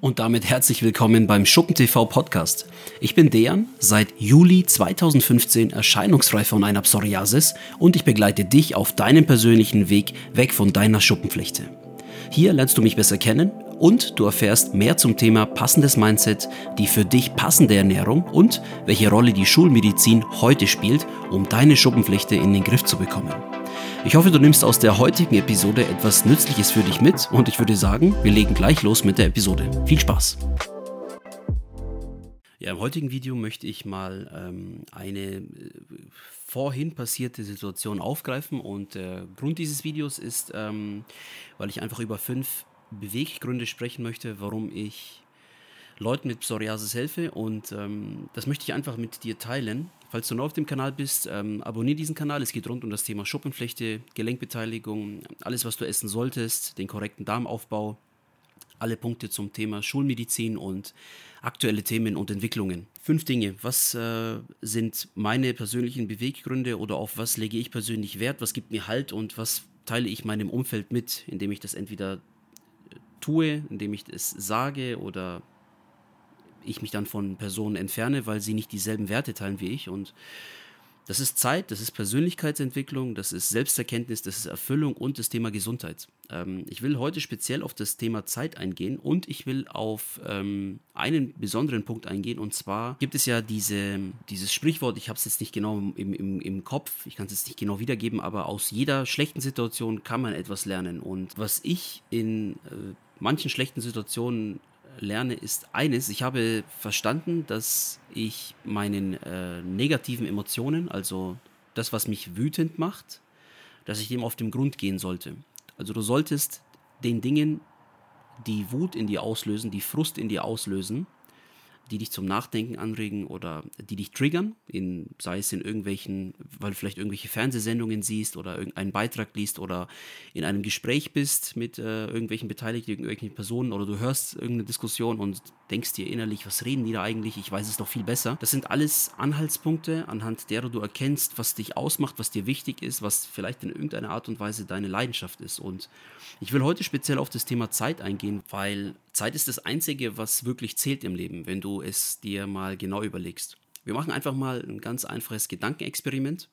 Und damit herzlich willkommen beim Schuppen TV Podcast. Ich bin Dejan, seit Juli 2015 erscheinungsfrei von einer Psoriasis und ich begleite dich auf deinem persönlichen Weg weg von deiner Schuppenflechte. Hier lernst du mich besser kennen und du erfährst mehr zum Thema passendes Mindset, die für dich passende Ernährung und welche Rolle die Schulmedizin heute spielt, um deine Schuppenflechte in den Griff zu bekommen. Ich hoffe, du nimmst aus der heutigen Episode etwas Nützliches für dich mit und ich würde sagen, wir legen gleich los mit der Episode. Viel Spaß! Ja, im heutigen Video möchte ich mal ähm, eine äh, vorhin passierte Situation aufgreifen und der Grund dieses Videos ist, ähm, weil ich einfach über fünf Beweggründe sprechen möchte, warum ich Leuten mit Psoriasis helfe und ähm, das möchte ich einfach mit dir teilen. Falls du neu auf dem Kanal bist, ähm, abonniere diesen Kanal. Es geht rund um das Thema Schuppenflechte, Gelenkbeteiligung, alles, was du essen solltest, den korrekten Darmaufbau, alle Punkte zum Thema Schulmedizin und aktuelle Themen und Entwicklungen. Fünf Dinge. Was äh, sind meine persönlichen Beweggründe oder auf was lege ich persönlich Wert? Was gibt mir Halt und was teile ich meinem Umfeld mit, indem ich das entweder tue, indem ich es sage oder ich mich dann von Personen entferne, weil sie nicht dieselben Werte teilen wie ich. Und das ist Zeit, das ist Persönlichkeitsentwicklung, das ist Selbsterkenntnis, das ist Erfüllung und das Thema Gesundheit. Ähm, ich will heute speziell auf das Thema Zeit eingehen und ich will auf ähm, einen besonderen Punkt eingehen. Und zwar gibt es ja diese, dieses Sprichwort, ich habe es jetzt nicht genau im, im, im Kopf, ich kann es jetzt nicht genau wiedergeben, aber aus jeder schlechten Situation kann man etwas lernen. Und was ich in äh, manchen schlechten Situationen lerne, ist eines. Ich habe verstanden, dass ich meinen äh, negativen Emotionen, also das, was mich wütend macht, dass ich dem auf den Grund gehen sollte. Also du solltest den Dingen, die Wut in dir auslösen, die Frust in dir auslösen, die dich zum Nachdenken anregen oder die dich triggern, in, sei es in irgendwelchen, weil du vielleicht irgendwelche Fernsehsendungen siehst oder irgendeinen Beitrag liest oder in einem Gespräch bist mit äh, irgendwelchen Beteiligten, irgendwelchen Personen oder du hörst irgendeine Diskussion und denkst dir innerlich, was reden die da eigentlich? Ich weiß es doch viel besser. Das sind alles Anhaltspunkte, anhand derer du erkennst, was dich ausmacht, was dir wichtig ist, was vielleicht in irgendeiner Art und Weise deine Leidenschaft ist. Und ich will heute speziell auf das Thema Zeit eingehen, weil Zeit ist das Einzige, was wirklich zählt im Leben, wenn du es dir mal genau überlegst. Wir machen einfach mal ein ganz einfaches Gedankenexperiment.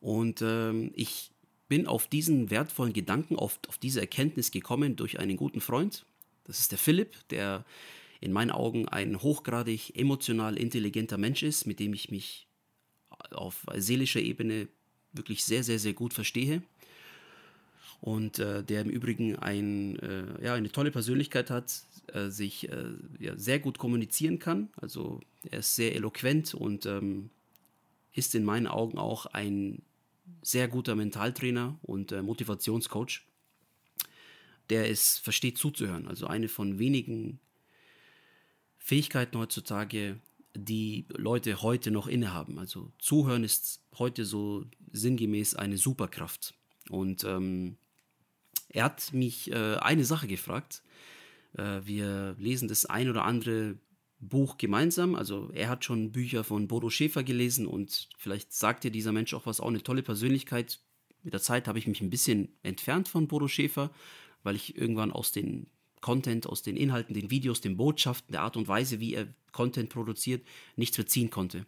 Und ähm, ich bin auf diesen wertvollen Gedanken, auf, auf diese Erkenntnis gekommen durch einen guten Freund, das ist der Philipp, der in meinen Augen ein hochgradig emotional intelligenter Mensch ist, mit dem ich mich auf seelischer Ebene wirklich sehr, sehr, sehr gut verstehe. Und äh, der im Übrigen ein, äh, ja, eine tolle Persönlichkeit hat, äh, sich äh, ja, sehr gut kommunizieren kann. Also er ist sehr eloquent und ähm, ist in meinen Augen auch ein sehr guter Mentaltrainer und äh, Motivationscoach der es versteht zuzuhören. Also eine von wenigen Fähigkeiten heutzutage, die Leute heute noch innehaben. Also zuhören ist heute so sinngemäß eine Superkraft. Und ähm, er hat mich äh, eine Sache gefragt. Äh, wir lesen das ein oder andere Buch gemeinsam. Also er hat schon Bücher von Bodo Schäfer gelesen und vielleicht sagt dir dieser Mensch auch was, auch eine tolle Persönlichkeit. Mit der Zeit habe ich mich ein bisschen entfernt von Bodo Schäfer weil ich irgendwann aus den Content, aus den Inhalten, den Videos, den Botschaften, der Art und Weise, wie er Content produziert, nichts beziehen konnte.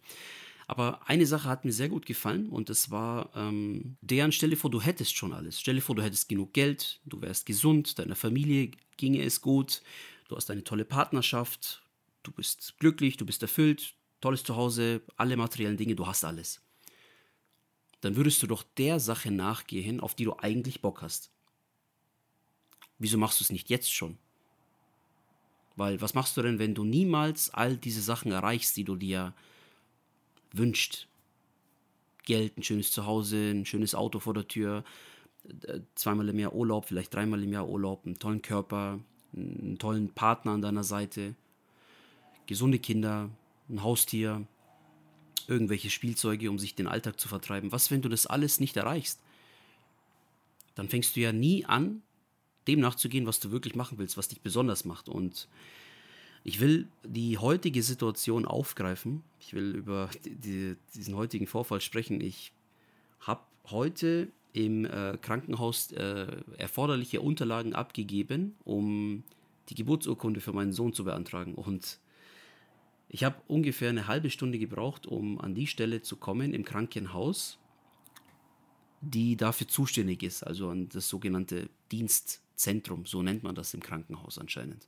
Aber eine Sache hat mir sehr gut gefallen und das war, ähm, deren stelle vor, du hättest schon alles. Stelle vor, du hättest genug Geld, du wärst gesund, deiner Familie ginge es gut, du hast eine tolle Partnerschaft, du bist glücklich, du bist erfüllt, tolles Zuhause, alle materiellen Dinge, du hast alles. Dann würdest du doch der Sache nachgehen, auf die du eigentlich Bock hast. Wieso machst du es nicht jetzt schon? Weil was machst du denn, wenn du niemals all diese Sachen erreichst, die du dir wünschst? Geld, ein schönes Zuhause, ein schönes Auto vor der Tür, zweimal im Jahr Urlaub, vielleicht dreimal im Jahr Urlaub, einen tollen Körper, einen tollen Partner an deiner Seite, gesunde Kinder, ein Haustier, irgendwelche Spielzeuge, um sich den Alltag zu vertreiben. Was, wenn du das alles nicht erreichst? Dann fängst du ja nie an, dem nachzugehen, was du wirklich machen willst, was dich besonders macht. Und ich will die heutige Situation aufgreifen. Ich will über die, diesen heutigen Vorfall sprechen. Ich habe heute im äh, Krankenhaus äh, erforderliche Unterlagen abgegeben, um die Geburtsurkunde für meinen Sohn zu beantragen. Und ich habe ungefähr eine halbe Stunde gebraucht, um an die Stelle zu kommen im Krankenhaus, die dafür zuständig ist, also an das sogenannte Dienstzentrum, so nennt man das im Krankenhaus anscheinend.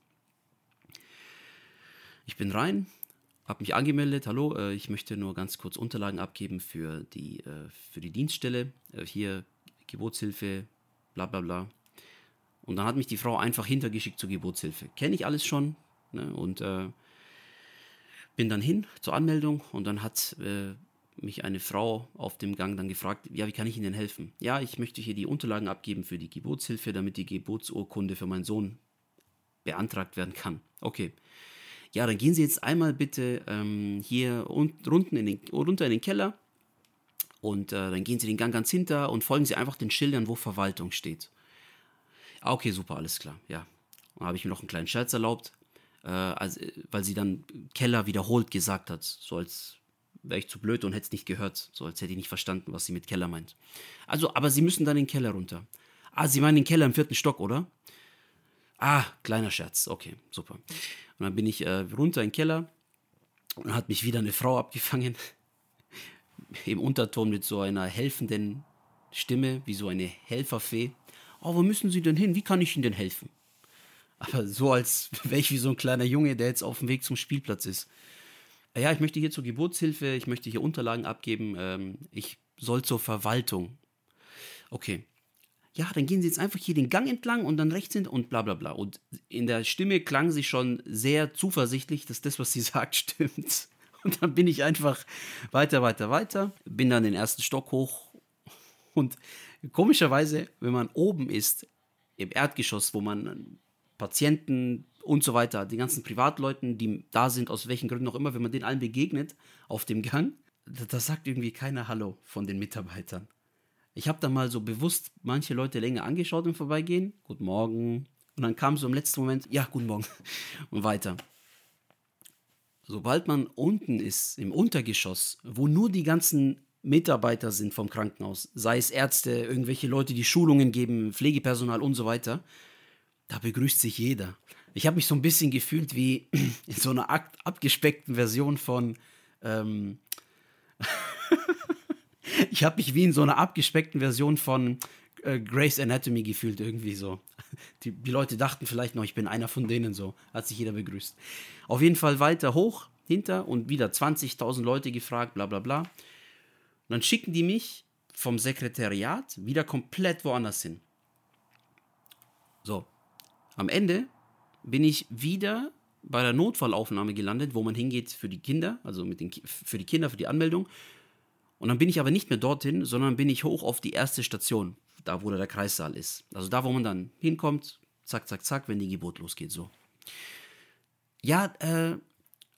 Ich bin rein, habe mich angemeldet, hallo, äh, ich möchte nur ganz kurz Unterlagen abgeben für die, äh, für die Dienststelle, äh, hier Geburtshilfe, bla bla bla. Und dann hat mich die Frau einfach hintergeschickt zur Geburtshilfe. Kenne ich alles schon ne? und äh, bin dann hin zur Anmeldung und dann hat äh, mich eine Frau auf dem Gang dann gefragt, ja, wie kann ich Ihnen helfen? Ja, ich möchte hier die Unterlagen abgeben für die Geburtshilfe, damit die Geburtsurkunde für meinen Sohn beantragt werden kann. Okay. Ja, dann gehen Sie jetzt einmal bitte ähm, hier unten in den, runter in den Keller und äh, dann gehen Sie den Gang ganz hinter und folgen Sie einfach den Schildern, wo Verwaltung steht. Ah, okay, super, alles klar, ja. Dann habe ich mir noch einen kleinen Scherz erlaubt, äh, also, weil sie dann Keller wiederholt gesagt hat, so als wäre ich zu blöd und hätte es nicht gehört, so als hätte ich nicht verstanden, was sie mit Keller meint. Also, aber sie müssen dann den Keller runter. Ah, sie meinen den Keller im vierten Stock, oder? Ah, kleiner Scherz, okay, super. Und dann bin ich äh, runter in den Keller und dann hat mich wieder eine Frau abgefangen, im Unterton mit so einer helfenden Stimme, wie so eine Helferfee. Oh, wo müssen Sie denn hin? Wie kann ich Ihnen denn helfen? Aber so, als wäre ich wie so ein kleiner Junge, der jetzt auf dem Weg zum Spielplatz ist. Ja, ich möchte hier zur Geburtshilfe, ich möchte hier Unterlagen abgeben, ähm, ich soll zur Verwaltung. Okay. Ja, dann gehen Sie jetzt einfach hier den Gang entlang und dann rechts hin und bla bla bla. Und in der Stimme klang sie schon sehr zuversichtlich, dass das, was sie sagt, stimmt. Und dann bin ich einfach weiter, weiter, weiter, bin dann den ersten Stock hoch und komischerweise, wenn man oben ist, im Erdgeschoss, wo man Patienten und so weiter, die ganzen Privatleuten, die da sind, aus welchen Gründen auch immer, wenn man denen allen begegnet auf dem Gang, da, da sagt irgendwie keiner Hallo von den Mitarbeitern. Ich habe dann mal so bewusst manche Leute länger angeschaut im Vorbeigehen. Guten Morgen. Und dann kam so im letzten Moment, ja, guten Morgen. Und weiter. Sobald man unten ist, im Untergeschoss, wo nur die ganzen Mitarbeiter sind vom Krankenhaus, sei es Ärzte, irgendwelche Leute, die Schulungen geben, Pflegepersonal und so weiter, da begrüßt sich jeder. Ich habe mich so ein bisschen gefühlt wie in so einer abgespeckten Version von. Ähm ich habe mich wie in so einer abgespeckten Version von äh, Grace Anatomy gefühlt, irgendwie so. Die, die Leute dachten vielleicht noch, ich bin einer von denen, so. Hat sich jeder begrüßt. Auf jeden Fall weiter hoch, hinter und wieder 20.000 Leute gefragt, bla bla bla. Und dann schicken die mich vom Sekretariat wieder komplett woanders hin. So, am Ende bin ich wieder bei der Notfallaufnahme gelandet, wo man hingeht für die Kinder, also mit den, für die Kinder, für die Anmeldung. Und dann bin ich aber nicht mehr dorthin, sondern bin ich hoch auf die erste Station, da wo der Kreissaal ist. Also da, wo man dann hinkommt, zack, zack, zack, wenn die Geburt losgeht, so. Ja, äh,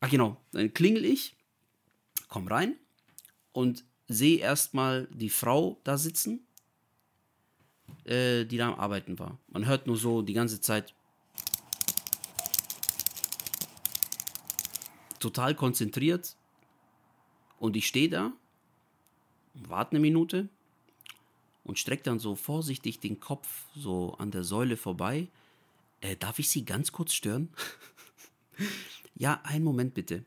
ach genau, dann klingel ich, komm rein und sehe erstmal die Frau da sitzen äh, die da am Arbeiten war. Man hört nur so die ganze Zeit total konzentriert und ich stehe da, warte eine Minute und strecke dann so vorsichtig den Kopf so an der Säule vorbei. Äh, darf ich Sie ganz kurz stören? ja, einen Moment bitte.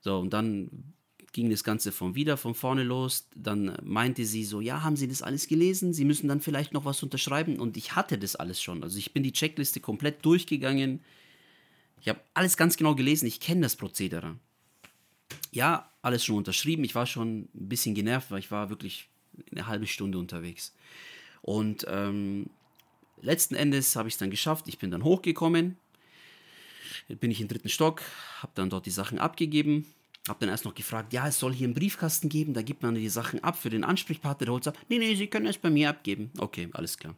So, und dann ging das Ganze von wieder von vorne los. Dann meinte sie so, ja, haben Sie das alles gelesen? Sie müssen dann vielleicht noch was unterschreiben. Und ich hatte das alles schon. Also ich bin die Checkliste komplett durchgegangen. Ich habe alles ganz genau gelesen. Ich kenne das Prozedere. Ja, alles schon unterschrieben. Ich war schon ein bisschen genervt, weil ich war wirklich eine halbe Stunde unterwegs. Und ähm, letzten Endes habe ich es dann geschafft. Ich bin dann hochgekommen. Bin ich im dritten Stock, habe dann dort die Sachen abgegeben hab dann erst noch gefragt, ja, es soll hier einen Briefkasten geben, da gibt man die Sachen ab für den Ansprechpartner. Der holt sagt, nee, nee, Sie können es bei mir abgeben. Okay, alles klar.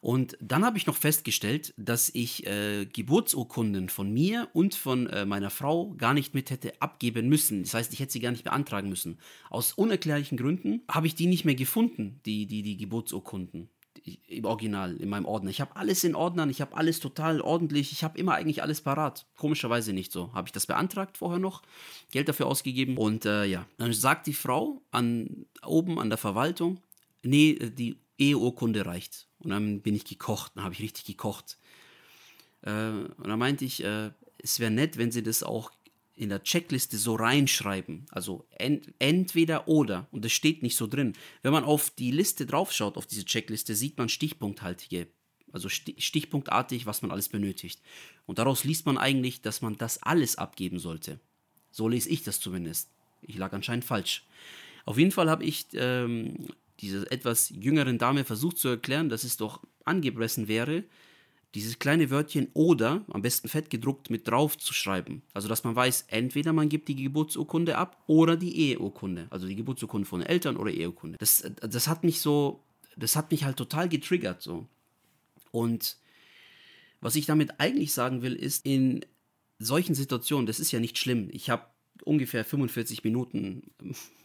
Und dann habe ich noch festgestellt, dass ich äh, Geburtsurkunden von mir und von äh, meiner Frau gar nicht mit hätte abgeben müssen. Das heißt, ich hätte sie gar nicht beantragen müssen. Aus unerklärlichen Gründen habe ich die nicht mehr gefunden, die, die, die Geburtsurkunden im Original, in meinem Ordner. Ich habe alles in Ordnern, ich habe alles total ordentlich, ich habe immer eigentlich alles parat. Komischerweise nicht so. Habe ich das beantragt vorher noch, Geld dafür ausgegeben und äh, ja, dann sagt die Frau an, oben an der Verwaltung, nee, die Eheurkunde reicht. Und dann bin ich gekocht, dann habe ich richtig gekocht. Äh, und da meinte ich, äh, es wäre nett, wenn sie das auch in der Checkliste so reinschreiben. Also ent entweder oder. Und das steht nicht so drin. Wenn man auf die Liste draufschaut, auf diese Checkliste, sieht man stichpunkthaltige, also stichpunktartig, was man alles benötigt. Und daraus liest man eigentlich, dass man das alles abgeben sollte. So lese ich das zumindest. Ich lag anscheinend falsch. Auf jeden Fall habe ich ähm, dieser etwas jüngeren Dame versucht zu erklären, dass es doch angemessen wäre, dieses kleine Wörtchen oder, am besten fett gedruckt, mit drauf zu schreiben. Also, dass man weiß, entweder man gibt die Geburtsurkunde ab oder die Eheurkunde. Also die Geburtsurkunde von Eltern oder Eheurkunde. Das, das hat mich so, das hat mich halt total getriggert so. Und was ich damit eigentlich sagen will, ist, in solchen Situationen, das ist ja nicht schlimm. Ich habe ungefähr 45 Minuten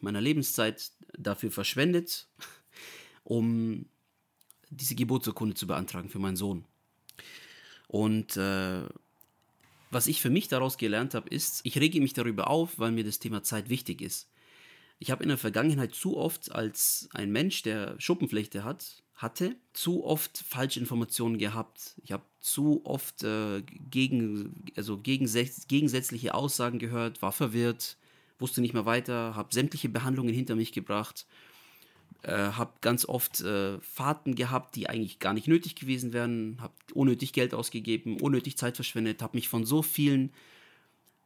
meiner Lebenszeit dafür verschwendet, um diese Geburtsurkunde zu beantragen für meinen Sohn. Und äh, was ich für mich daraus gelernt habe, ist, ich rege mich darüber auf, weil mir das Thema Zeit wichtig ist. Ich habe in der Vergangenheit zu oft als ein Mensch, der Schuppenflechte hat, hatte, zu oft Falschinformationen gehabt. Ich habe zu oft äh, gegen, also gegensätzliche Aussagen gehört, war verwirrt, wusste nicht mehr weiter, habe sämtliche Behandlungen hinter mich gebracht äh, habe ganz oft äh, Fahrten gehabt, die eigentlich gar nicht nötig gewesen wären, habe unnötig Geld ausgegeben, unnötig Zeit verschwendet, habe mich von so vielen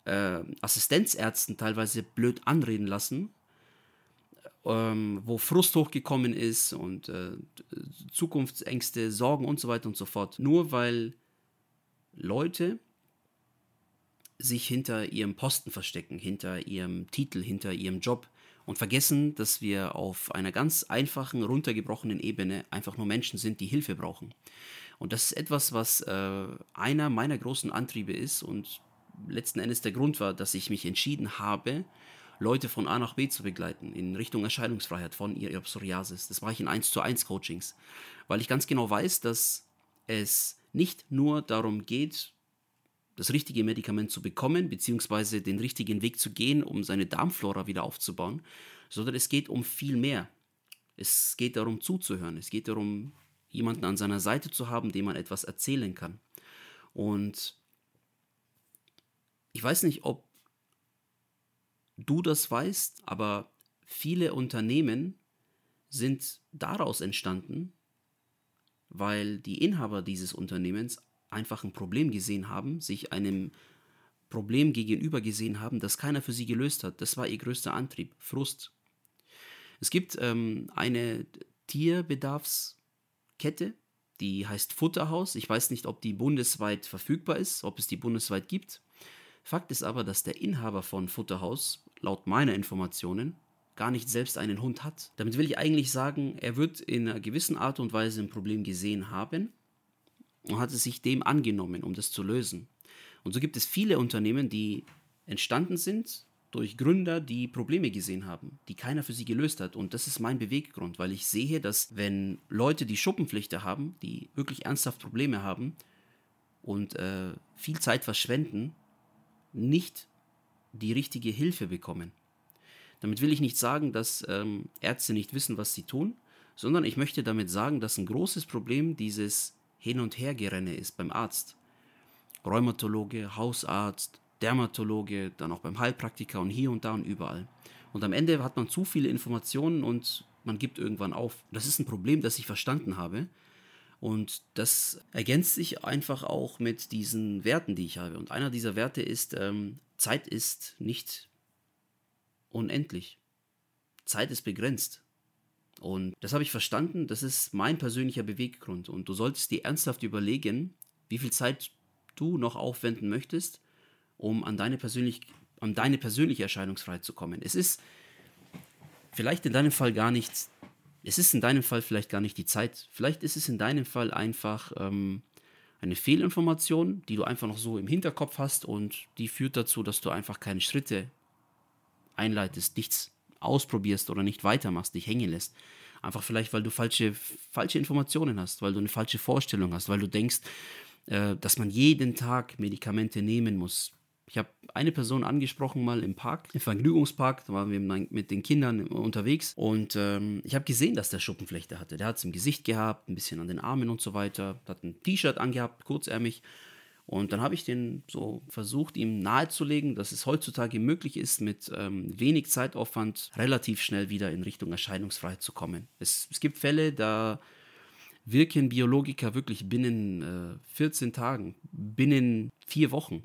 äh, Assistenzärzten teilweise blöd anreden lassen, ähm, wo Frust hochgekommen ist und äh, Zukunftsängste, Sorgen und so weiter und so fort. Nur weil Leute sich hinter ihrem Posten verstecken, hinter ihrem Titel, hinter ihrem Job und vergessen, dass wir auf einer ganz einfachen, runtergebrochenen Ebene einfach nur Menschen sind, die Hilfe brauchen. Und das ist etwas, was äh, einer meiner großen Antriebe ist und letzten Endes der Grund war, dass ich mich entschieden habe, Leute von A nach B zu begleiten in Richtung Erscheinungsfreiheit von ihrer Psoriasis. Das mache ich in 1 zu 1 Coachings, weil ich ganz genau weiß, dass es nicht nur darum geht, das richtige Medikament zu bekommen, beziehungsweise den richtigen Weg zu gehen, um seine Darmflora wieder aufzubauen, sondern es geht um viel mehr. Es geht darum zuzuhören, es geht darum, jemanden an seiner Seite zu haben, dem man etwas erzählen kann. Und ich weiß nicht, ob du das weißt, aber viele Unternehmen sind daraus entstanden, weil die Inhaber dieses Unternehmens einfach ein Problem gesehen haben, sich einem Problem gegenüber gesehen haben, das keiner für sie gelöst hat. Das war ihr größter Antrieb, Frust. Es gibt ähm, eine Tierbedarfskette, die heißt Futterhaus. Ich weiß nicht, ob die bundesweit verfügbar ist, ob es die bundesweit gibt. Fakt ist aber, dass der Inhaber von Futterhaus, laut meiner Informationen, gar nicht selbst einen Hund hat. Damit will ich eigentlich sagen, er wird in einer gewissen Art und Weise ein Problem gesehen haben und hat es sich dem angenommen, um das zu lösen. Und so gibt es viele Unternehmen, die entstanden sind durch Gründer, die Probleme gesehen haben, die keiner für sie gelöst hat. Und das ist mein Beweggrund, weil ich sehe, dass wenn Leute, die Schuppenpflichter haben, die wirklich ernsthaft Probleme haben und äh, viel Zeit verschwenden, nicht die richtige Hilfe bekommen. Damit will ich nicht sagen, dass ähm, Ärzte nicht wissen, was sie tun, sondern ich möchte damit sagen, dass ein großes Problem dieses Hin- und Hergerenne ist beim Arzt. Rheumatologe, Hausarzt, Dermatologe, dann auch beim Heilpraktiker und hier und da und überall. Und am Ende hat man zu viele Informationen und man gibt irgendwann auf. Das ist ein Problem, das ich verstanden habe. Und das ergänzt sich einfach auch mit diesen Werten, die ich habe. Und einer dieser Werte ist, ähm, Zeit ist nicht unendlich. Zeit ist begrenzt. Und das habe ich verstanden, das ist mein persönlicher Beweggrund. Und du solltest dir ernsthaft überlegen, wie viel Zeit du noch aufwenden möchtest, um an deine, persönlich, an deine persönliche Erscheinungsfreiheit zu kommen. Es ist vielleicht in deinem Fall gar nicht, es ist in deinem Fall vielleicht gar nicht die Zeit. Vielleicht ist es in deinem Fall einfach ähm, eine Fehlinformation, die du einfach noch so im Hinterkopf hast und die führt dazu, dass du einfach keine Schritte einleitest, nichts ausprobierst oder nicht weitermachst, dich hängen lässt. Einfach vielleicht, weil du falsche, falsche Informationen hast, weil du eine falsche Vorstellung hast, weil du denkst, äh, dass man jeden Tag Medikamente nehmen muss. Ich habe eine Person angesprochen mal im Park, im Vergnügungspark, da waren wir mit den Kindern unterwegs und ähm, ich habe gesehen, dass der Schuppenflechte hatte. Der hat es im Gesicht gehabt, ein bisschen an den Armen und so weiter, hat ein T-Shirt angehabt, kurzärmig Und dann habe ich den so versucht, ihm nahezulegen, dass es heutzutage möglich ist, mit ähm, wenig Zeitaufwand relativ schnell wieder in Richtung Erscheinungsfreiheit zu kommen. Es, es gibt Fälle, da wirken Biologiker wirklich binnen äh, 14 Tagen, binnen vier Wochen.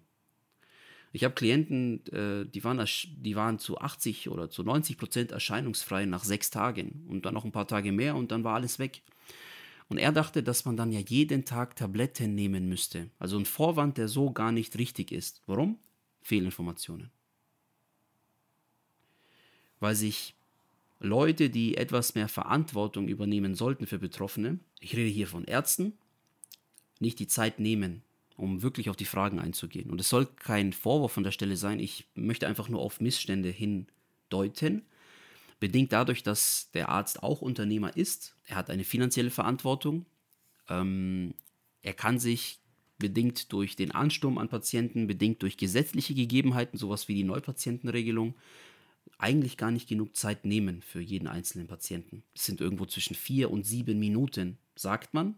Ich habe Klienten, äh, die, waren, die waren zu 80 oder zu 90 Prozent erscheinungsfrei nach sechs Tagen und dann noch ein paar Tage mehr und dann war alles weg. Und er dachte, dass man dann ja jeden Tag Tabletten nehmen müsste. Also ein Vorwand, der so gar nicht richtig ist. Warum? Fehlinformationen. Weil sich Leute, die etwas mehr Verantwortung übernehmen sollten für Betroffene, ich rede hier von Ärzten, nicht die Zeit nehmen, um wirklich auf die Fragen einzugehen. Und es soll kein Vorwurf an der Stelle sein, ich möchte einfach nur auf Missstände hindeuten, bedingt dadurch, dass der Arzt auch Unternehmer ist. Er hat eine finanzielle Verantwortung. Ähm, er kann sich bedingt durch den Ansturm an Patienten, bedingt durch gesetzliche Gegebenheiten, sowas wie die Neupatientenregelung, eigentlich gar nicht genug Zeit nehmen für jeden einzelnen Patienten. Es sind irgendwo zwischen vier und sieben Minuten, sagt man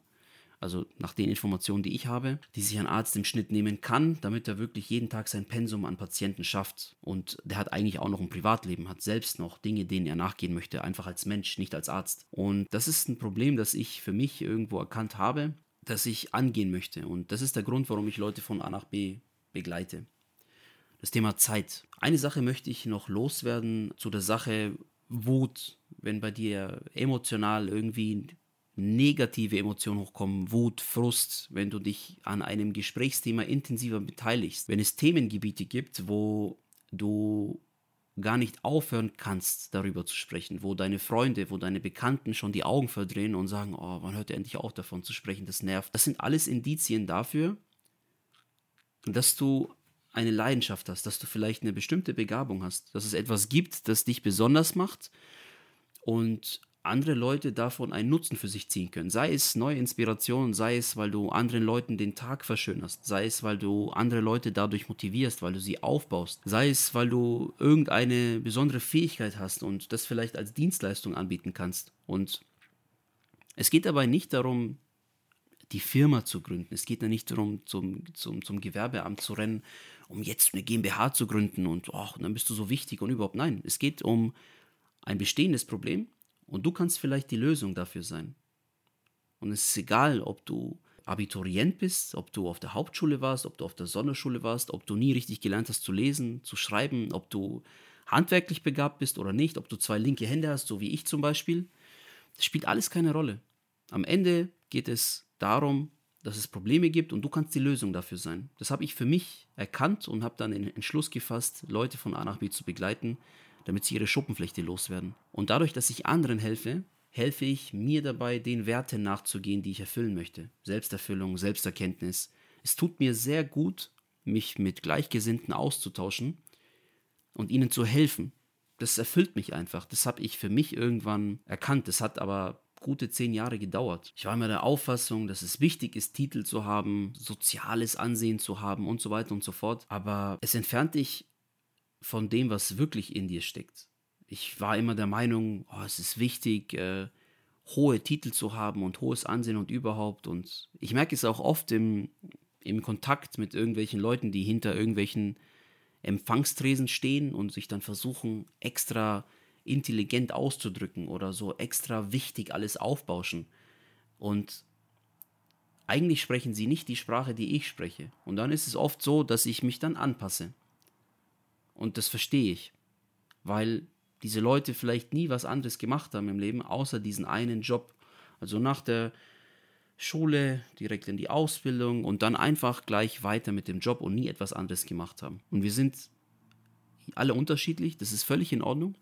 also nach den Informationen, die ich habe, die sich ein Arzt im Schnitt nehmen kann, damit er wirklich jeden Tag sein Pensum an Patienten schafft. Und der hat eigentlich auch noch ein Privatleben, hat selbst noch Dinge, denen er nachgehen möchte, einfach als Mensch, nicht als Arzt. Und das ist ein Problem, das ich für mich irgendwo erkannt habe, das ich angehen möchte. Und das ist der Grund, warum ich Leute von A nach B begleite. Das Thema Zeit. Eine Sache möchte ich noch loswerden zu der Sache Wut, wenn bei dir emotional irgendwie negative Emotionen hochkommen, Wut, Frust, wenn du dich an einem Gesprächsthema intensiver beteiligst, wenn es Themengebiete gibt, wo du gar nicht aufhören kannst, darüber zu sprechen, wo deine Freunde, wo deine Bekannten schon die Augen verdrehen und sagen, oh, wann hört er endlich auf davon zu sprechen, das nervt. Das sind alles Indizien dafür, dass du eine Leidenschaft hast, dass du vielleicht eine bestimmte Begabung hast, dass es etwas gibt, das dich besonders macht und andere Leute davon einen Nutzen für sich ziehen können. Sei es neue Inspiration, sei es, weil du anderen Leuten den Tag verschönerst, sei es, weil du andere Leute dadurch motivierst, weil du sie aufbaust, sei es, weil du irgendeine besondere Fähigkeit hast und das vielleicht als Dienstleistung anbieten kannst. Und es geht dabei nicht darum, die Firma zu gründen. Es geht ja nicht darum, zum, zum, zum Gewerbeamt zu rennen, um jetzt eine GmbH zu gründen und oh, dann bist du so wichtig und überhaupt. Nein, es geht um ein bestehendes Problem und du kannst vielleicht die Lösung dafür sein. Und es ist egal, ob du Abiturient bist, ob du auf der Hauptschule warst, ob du auf der Sonderschule warst, ob du nie richtig gelernt hast zu lesen, zu schreiben, ob du handwerklich begabt bist oder nicht, ob du zwei linke Hände hast, so wie ich zum Beispiel. Das spielt alles keine Rolle. Am Ende geht es darum, dass es Probleme gibt und du kannst die Lösung dafür sein. Das habe ich für mich erkannt und habe dann den Entschluss gefasst, Leute von A nach B zu begleiten, damit sie ihre Schuppenflechte loswerden. Und dadurch, dass ich anderen helfe, helfe ich mir dabei, den Werten nachzugehen, die ich erfüllen möchte. Selbsterfüllung, Selbsterkenntnis. Es tut mir sehr gut, mich mit Gleichgesinnten auszutauschen und ihnen zu helfen. Das erfüllt mich einfach. Das habe ich für mich irgendwann erkannt. Das hat aber gute zehn Jahre gedauert. Ich war immer der Auffassung, dass es wichtig ist, Titel zu haben, soziales Ansehen zu haben und so weiter und so fort. Aber es entfernt dich von dem, was wirklich in dir steckt. Ich war immer der Meinung, oh, es ist wichtig, äh, hohe Titel zu haben und hohes Ansehen und überhaupt. Und ich merke es auch oft im, im Kontakt mit irgendwelchen Leuten, die hinter irgendwelchen Empfangstresen stehen und sich dann versuchen, extra intelligent auszudrücken oder so extra wichtig alles aufbauschen. Und eigentlich sprechen sie nicht die Sprache, die ich spreche. Und dann ist es oft so, dass ich mich dann anpasse. Und das verstehe ich, weil diese Leute vielleicht nie was anderes gemacht haben im Leben, außer diesen einen Job. Also nach der Schule direkt in die Ausbildung und dann einfach gleich weiter mit dem Job und nie etwas anderes gemacht haben. Und wir sind alle unterschiedlich, das ist völlig in Ordnung.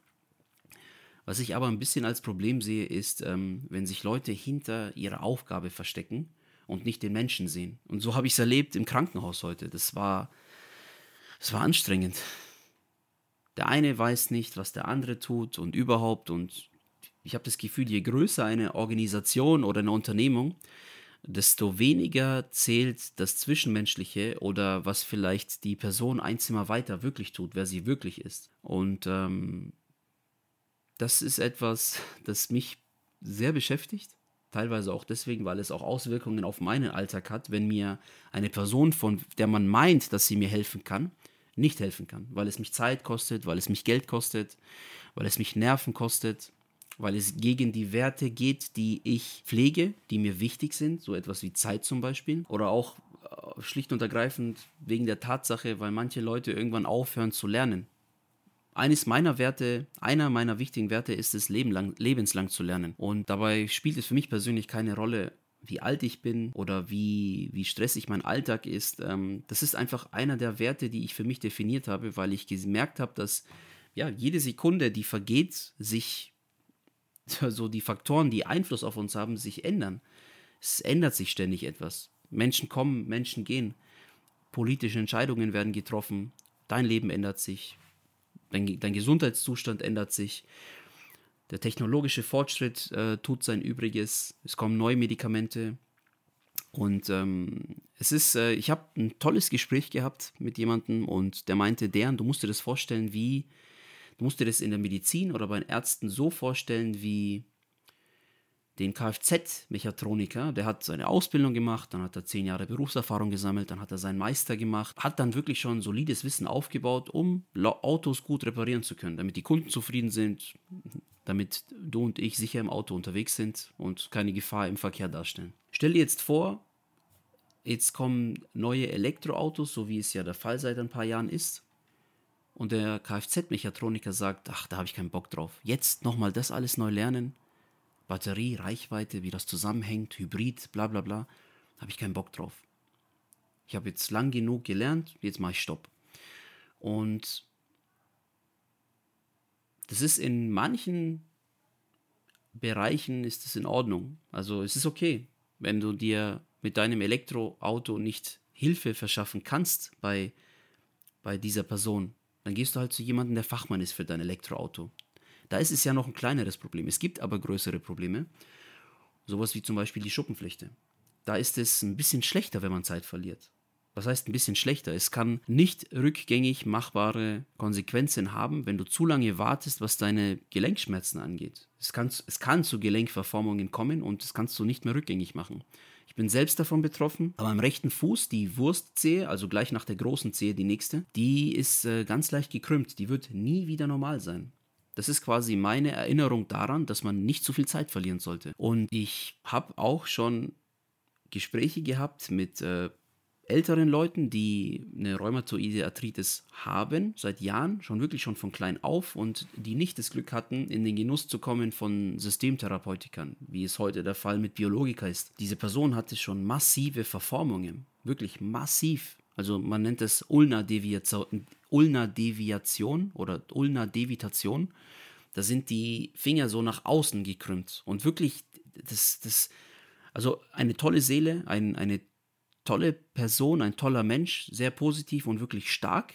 Was ich aber ein bisschen als Problem sehe, ist, ähm, wenn sich Leute hinter ihrer Aufgabe verstecken und nicht den Menschen sehen. Und so habe ich es erlebt im Krankenhaus heute. Das war, das war anstrengend. Der eine weiß nicht, was der andere tut und überhaupt. Und ich habe das Gefühl, je größer eine Organisation oder eine Unternehmung, desto weniger zählt das Zwischenmenschliche oder was vielleicht die Person ein Zimmer weiter wirklich tut, wer sie wirklich ist. Und ähm, das ist etwas, das mich sehr beschäftigt, teilweise auch deswegen, weil es auch Auswirkungen auf meinen Alltag hat, wenn mir eine Person, von der man meint, dass sie mir helfen kann, nicht helfen kann, weil es mich Zeit kostet, weil es mich Geld kostet, weil es mich Nerven kostet, weil es gegen die Werte geht, die ich pflege, die mir wichtig sind, so etwas wie Zeit zum Beispiel, oder auch äh, schlicht und ergreifend wegen der Tatsache, weil manche Leute irgendwann aufhören zu lernen. Eines meiner Werte, einer meiner wichtigen Werte ist es, Leben lang, lebenslang zu lernen. Und dabei spielt es für mich persönlich keine Rolle, wie alt ich bin oder wie, wie stressig mein Alltag ist. Ähm, das ist einfach einer der Werte, die ich für mich definiert habe, weil ich gemerkt habe, dass ja, jede Sekunde, die vergeht, sich so die Faktoren, die Einfluss auf uns haben, sich ändern. Es ändert sich ständig etwas. Menschen kommen, Menschen gehen. Politische Entscheidungen werden getroffen. Dein Leben ändert sich dein, dein Gesundheitszustand ändert sich, der technologische Fortschritt äh, tut sein Übriges, es kommen neue Medikamente. Und ähm, es ist, äh, ich habe ein tolles Gespräch gehabt mit jemandem und der meinte, deren, du musst dir das vorstellen, wie, du musst dir das in der Medizin oder bei den Ärzten so vorstellen, wie den Kfz-Mechatroniker, der hat seine Ausbildung gemacht, dann hat er zehn Jahre Berufserfahrung gesammelt, dann hat er seinen Meister gemacht, hat dann wirklich schon solides Wissen aufgebaut, um Autos gut reparieren zu können, damit die Kunden zufrieden sind, damit du und ich sicher im Auto unterwegs sind und keine Gefahr im Verkehr darstellen. Stell dir jetzt vor, jetzt kommen neue Elektroautos, so wie es ja der Fall seit ein paar Jahren ist. Und der Kfz-Mechatroniker sagt, ach, da habe ich keinen Bock drauf. Jetzt nochmal das alles neu lernen Batterie, Reichweite, wie das zusammenhängt, Hybrid, bla bla bla, habe ich keinen Bock drauf. Ich habe jetzt lang genug gelernt, jetzt mache ich Stopp. Und das ist in manchen Bereichen ist es in Ordnung. Also es ist okay, wenn du dir mit deinem Elektroauto nicht Hilfe verschaffen kannst bei, bei dieser Person, dann gehst du halt zu jemandem, der Fachmann ist für dein Elektroauto. Da ist es ja noch ein kleineres Problem. Es gibt aber größere Probleme. Sowas wie zum Beispiel die Schuppenflechte. Da ist es ein bisschen schlechter, wenn man Zeit verliert. Was heißt ein bisschen schlechter? Es kann nicht rückgängig machbare Konsequenzen haben, wenn du zu lange wartest, was deine Gelenkschmerzen angeht. Es kann, es kann zu Gelenkverformungen kommen und das kannst du nicht mehr rückgängig machen. Ich bin selbst davon betroffen, aber am rechten Fuß, die Wurstzehe, also gleich nach der großen Zehe die nächste, die ist äh, ganz leicht gekrümmt. Die wird nie wieder normal sein. Das ist quasi meine Erinnerung daran, dass man nicht zu viel Zeit verlieren sollte. Und ich habe auch schon Gespräche gehabt mit äh, älteren Leuten, die eine rheumatoide Arthritis haben, seit Jahren, schon wirklich schon von klein auf und die nicht das Glück hatten, in den Genuss zu kommen von Systemtherapeutikern, wie es heute der Fall mit Biologika ist. Diese Person hatte schon massive Verformungen, wirklich massiv. Also man nennt es Ulna-Deviation Ulna-Deviation oder Ulna-Devitation. Da sind die Finger so nach außen gekrümmt. Und wirklich, das, das, also eine tolle Seele, ein, eine tolle Person, ein toller Mensch, sehr positiv und wirklich stark.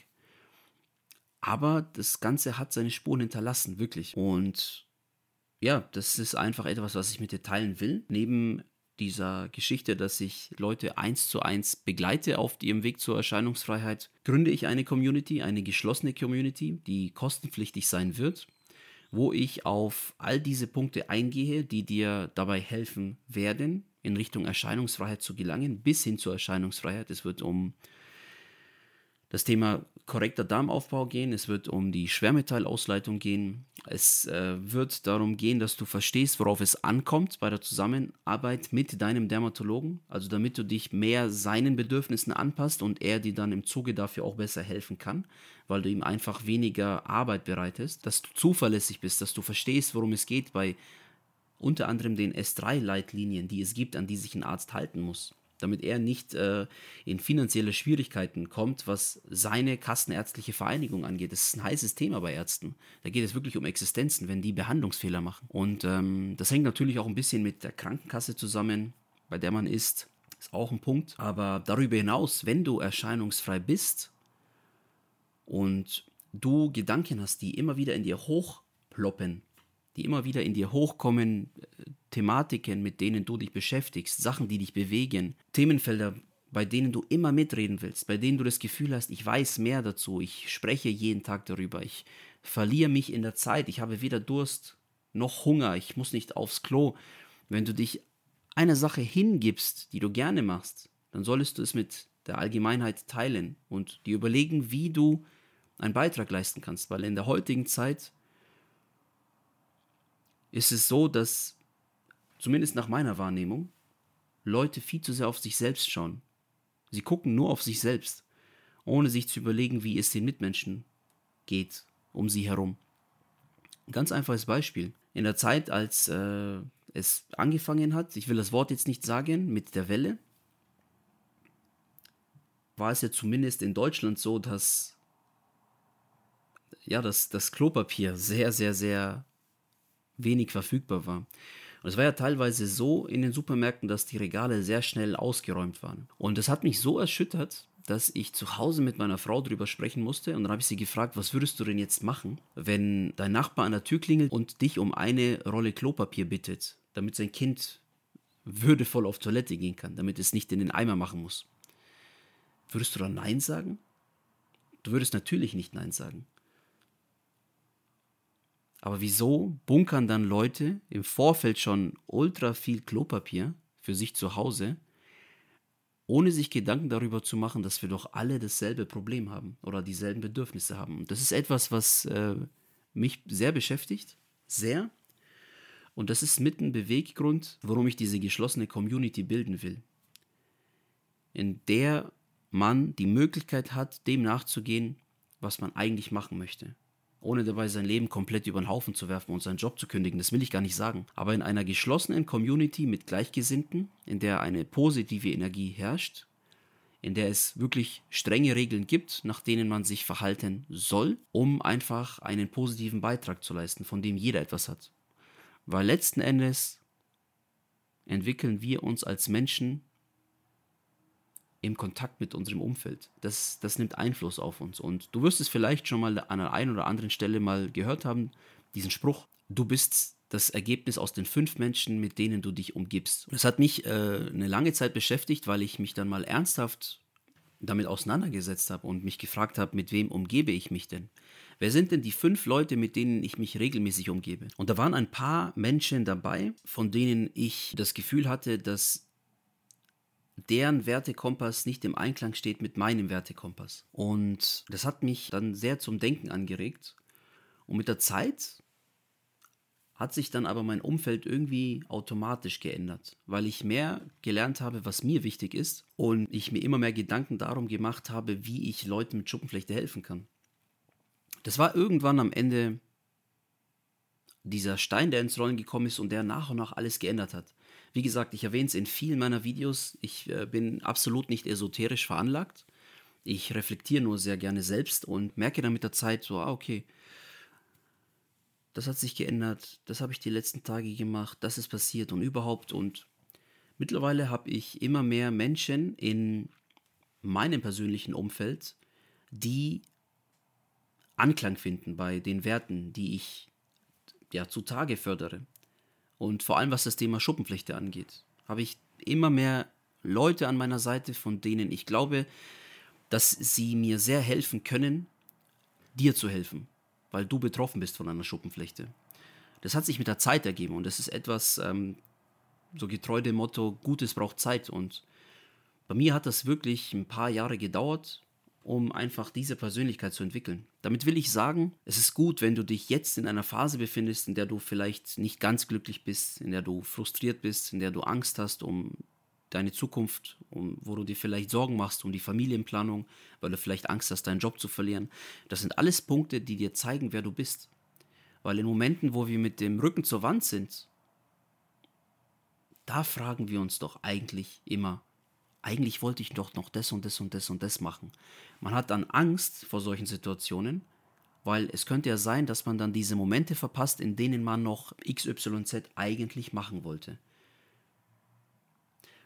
Aber das Ganze hat seine Spuren hinterlassen, wirklich. Und ja, das ist einfach etwas, was ich mit dir teilen will. Neben dieser Geschichte, dass ich Leute eins zu eins begleite auf ihrem Weg zur Erscheinungsfreiheit, gründe ich eine Community, eine geschlossene Community, die kostenpflichtig sein wird, wo ich auf all diese Punkte eingehe, die dir dabei helfen werden, in Richtung Erscheinungsfreiheit zu gelangen, bis hin zur Erscheinungsfreiheit. Es wird um das Thema korrekter Darmaufbau gehen, es wird um die Schwermetallausleitung gehen, es äh, wird darum gehen, dass du verstehst, worauf es ankommt bei der Zusammenarbeit mit deinem Dermatologen, also damit du dich mehr seinen Bedürfnissen anpasst und er dir dann im Zuge dafür auch besser helfen kann, weil du ihm einfach weniger Arbeit bereitest, dass du zuverlässig bist, dass du verstehst, worum es geht bei unter anderem den S3-Leitlinien, die es gibt, an die sich ein Arzt halten muss damit er nicht äh, in finanzielle Schwierigkeiten kommt, was seine kassenärztliche Vereinigung angeht. Das ist ein heißes Thema bei Ärzten. Da geht es wirklich um Existenzen, wenn die Behandlungsfehler machen. Und ähm, das hängt natürlich auch ein bisschen mit der Krankenkasse zusammen, bei der man ist. Ist auch ein Punkt. Aber darüber hinaus, wenn du erscheinungsfrei bist und du Gedanken hast, die immer wieder in dir hochploppen, die immer wieder in dir hochkommen, äh, Thematiken, mit denen du dich beschäftigst, Sachen, die dich bewegen, Themenfelder, bei denen du immer mitreden willst, bei denen du das Gefühl hast, ich weiß mehr dazu, ich spreche jeden Tag darüber, ich verliere mich in der Zeit, ich habe weder Durst noch Hunger, ich muss nicht aufs Klo. Wenn du dich einer Sache hingibst, die du gerne machst, dann solltest du es mit der Allgemeinheit teilen und dir überlegen, wie du einen Beitrag leisten kannst, weil in der heutigen Zeit ist es so, dass zumindest nach meiner Wahrnehmung Leute viel zu sehr auf sich selbst schauen. Sie gucken nur auf sich selbst, ohne sich zu überlegen, wie es den Mitmenschen geht um sie herum. Ein ganz einfaches Beispiel. In der Zeit, als äh, es angefangen hat, ich will das Wort jetzt nicht sagen, mit der Welle, war es ja zumindest in Deutschland so, dass ja, dass das Klopapier sehr, sehr, sehr wenig verfügbar war. Und es war ja teilweise so in den Supermärkten, dass die Regale sehr schnell ausgeräumt waren. Und das hat mich so erschüttert, dass ich zu Hause mit meiner Frau darüber sprechen musste. Und dann habe ich sie gefragt, was würdest du denn jetzt machen, wenn dein Nachbar an der Tür klingelt und dich um eine Rolle Klopapier bittet, damit sein Kind würdevoll auf Toilette gehen kann, damit es nicht in den Eimer machen muss? Würdest du dann Nein sagen? Du würdest natürlich nicht Nein sagen. Aber wieso bunkern dann Leute im Vorfeld schon ultra viel Klopapier für sich zu Hause, ohne sich Gedanken darüber zu machen, dass wir doch alle dasselbe Problem haben oder dieselben Bedürfnisse haben? Und das ist etwas, was äh, mich sehr beschäftigt, sehr. Und das ist mit ein Beweggrund, warum ich diese geschlossene Community bilden will. In der man die Möglichkeit hat, dem nachzugehen, was man eigentlich machen möchte ohne dabei sein Leben komplett über den Haufen zu werfen und seinen Job zu kündigen. Das will ich gar nicht sagen. Aber in einer geschlossenen Community mit Gleichgesinnten, in der eine positive Energie herrscht, in der es wirklich strenge Regeln gibt, nach denen man sich verhalten soll, um einfach einen positiven Beitrag zu leisten, von dem jeder etwas hat. Weil letzten Endes entwickeln wir uns als Menschen im Kontakt mit unserem Umfeld. Das, das nimmt Einfluss auf uns. Und du wirst es vielleicht schon mal an der einen oder anderen Stelle mal gehört haben, diesen Spruch, du bist das Ergebnis aus den fünf Menschen, mit denen du dich umgibst. Das hat mich äh, eine lange Zeit beschäftigt, weil ich mich dann mal ernsthaft damit auseinandergesetzt habe und mich gefragt habe, mit wem umgebe ich mich denn? Wer sind denn die fünf Leute, mit denen ich mich regelmäßig umgebe? Und da waren ein paar Menschen dabei, von denen ich das Gefühl hatte, dass deren Wertekompass nicht im Einklang steht mit meinem Wertekompass. Und das hat mich dann sehr zum Denken angeregt. Und mit der Zeit hat sich dann aber mein Umfeld irgendwie automatisch geändert, weil ich mehr gelernt habe, was mir wichtig ist und ich mir immer mehr Gedanken darum gemacht habe, wie ich Leuten mit Schuppenflechte helfen kann. Das war irgendwann am Ende dieser Stein, der ins Rollen gekommen ist und der nach und nach alles geändert hat. Wie gesagt, ich erwähne es in vielen meiner Videos. Ich äh, bin absolut nicht esoterisch veranlagt. Ich reflektiere nur sehr gerne selbst und merke dann mit der Zeit so, ah, okay, das hat sich geändert, das habe ich die letzten Tage gemacht, das ist passiert und überhaupt. Und mittlerweile habe ich immer mehr Menschen in meinem persönlichen Umfeld, die Anklang finden bei den Werten, die ich ja zutage fördere. Und vor allem was das Thema Schuppenflechte angeht, habe ich immer mehr Leute an meiner Seite, von denen ich glaube, dass sie mir sehr helfen können, dir zu helfen, weil du betroffen bist von einer Schuppenflechte. Das hat sich mit der Zeit ergeben und das ist etwas, ähm, so getreu dem Motto, Gutes braucht Zeit. Und bei mir hat das wirklich ein paar Jahre gedauert, um einfach diese Persönlichkeit zu entwickeln. Damit will ich sagen, es ist gut, wenn du dich jetzt in einer Phase befindest, in der du vielleicht nicht ganz glücklich bist, in der du frustriert bist, in der du Angst hast um deine Zukunft, um, wo du dir vielleicht Sorgen machst um die Familienplanung, weil du vielleicht Angst hast, deinen Job zu verlieren. Das sind alles Punkte, die dir zeigen, wer du bist. Weil in Momenten, wo wir mit dem Rücken zur Wand sind, da fragen wir uns doch eigentlich immer, eigentlich wollte ich doch noch das und das und das und das machen. Man hat dann Angst vor solchen Situationen, weil es könnte ja sein, dass man dann diese Momente verpasst, in denen man noch XYZ eigentlich machen wollte.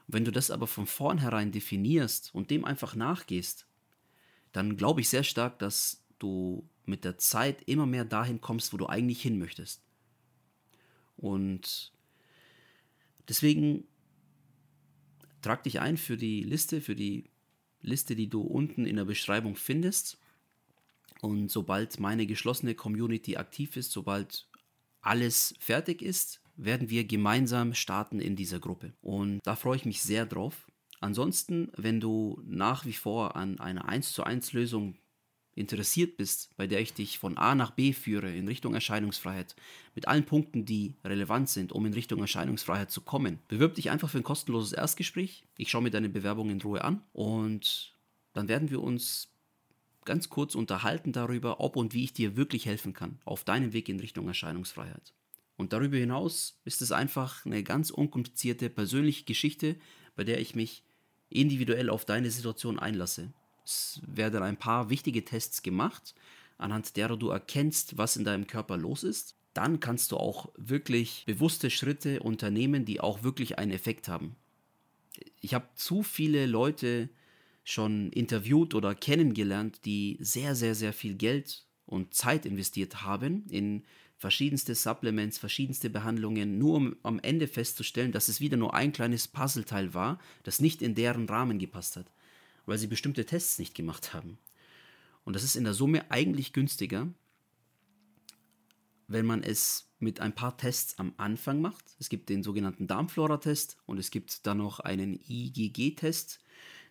wenn du das aber von vornherein definierst und dem einfach nachgehst, dann glaube ich sehr stark, dass du mit der Zeit immer mehr dahin kommst, wo du eigentlich hin möchtest. Und deswegen Trag dich ein für die Liste, für die Liste, die du unten in der Beschreibung findest. Und sobald meine geschlossene Community aktiv ist, sobald alles fertig ist, werden wir gemeinsam starten in dieser Gruppe. Und da freue ich mich sehr drauf. Ansonsten, wenn du nach wie vor an einer 1 zu 1 Lösung interessiert bist, bei der ich dich von A nach B führe in Richtung Erscheinungsfreiheit, mit allen Punkten, die relevant sind, um in Richtung Erscheinungsfreiheit zu kommen, bewirb dich einfach für ein kostenloses Erstgespräch. Ich schaue mir deine Bewerbung in Ruhe an und dann werden wir uns ganz kurz unterhalten darüber, ob und wie ich dir wirklich helfen kann auf deinem Weg in Richtung Erscheinungsfreiheit. Und darüber hinaus ist es einfach eine ganz unkomplizierte persönliche Geschichte, bei der ich mich individuell auf deine Situation einlasse. Es werden ein paar wichtige Tests gemacht, anhand derer du erkennst, was in deinem Körper los ist. Dann kannst du auch wirklich bewusste Schritte unternehmen, die auch wirklich einen Effekt haben. Ich habe zu viele Leute schon interviewt oder kennengelernt, die sehr, sehr, sehr viel Geld und Zeit investiert haben in verschiedenste Supplements, verschiedenste Behandlungen, nur um am Ende festzustellen, dass es wieder nur ein kleines Puzzleteil war, das nicht in deren Rahmen gepasst hat weil sie bestimmte Tests nicht gemacht haben. Und das ist in der Summe eigentlich günstiger, wenn man es mit ein paar Tests am Anfang macht. Es gibt den sogenannten Darmflora-Test und es gibt dann noch einen IgG-Test,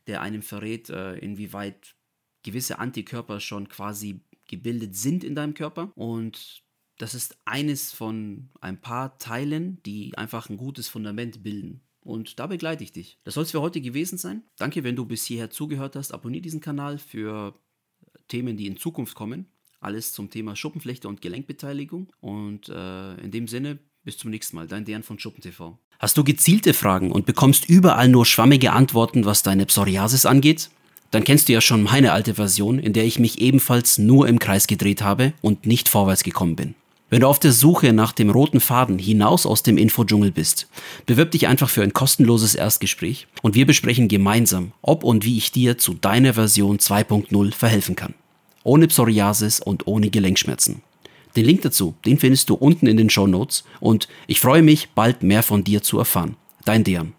der einem verrät, äh, inwieweit gewisse Antikörper schon quasi gebildet sind in deinem Körper. Und das ist eines von ein paar Teilen, die einfach ein gutes Fundament bilden und da begleite ich dich. Das soll es für heute gewesen sein. Danke, wenn du bis hierher zugehört hast. Abonniere diesen Kanal für Themen, die in Zukunft kommen. Alles zum Thema Schuppenflechte und Gelenkbeteiligung. Und äh, in dem Sinne, bis zum nächsten Mal. Dein Dern von SchuppenTV. Hast du gezielte Fragen und bekommst überall nur schwammige Antworten, was deine Psoriasis angeht? Dann kennst du ja schon meine alte Version, in der ich mich ebenfalls nur im Kreis gedreht habe und nicht vorwärts gekommen bin. Wenn du auf der Suche nach dem roten Faden hinaus aus dem Infodschungel bist, bewirb dich einfach für ein kostenloses Erstgespräch und wir besprechen gemeinsam, ob und wie ich dir zu deiner Version 2.0 verhelfen kann. Ohne Psoriasis und ohne Gelenkschmerzen. Den Link dazu, den findest du unten in den Show Notes und ich freue mich, bald mehr von dir zu erfahren. Dein Dejan.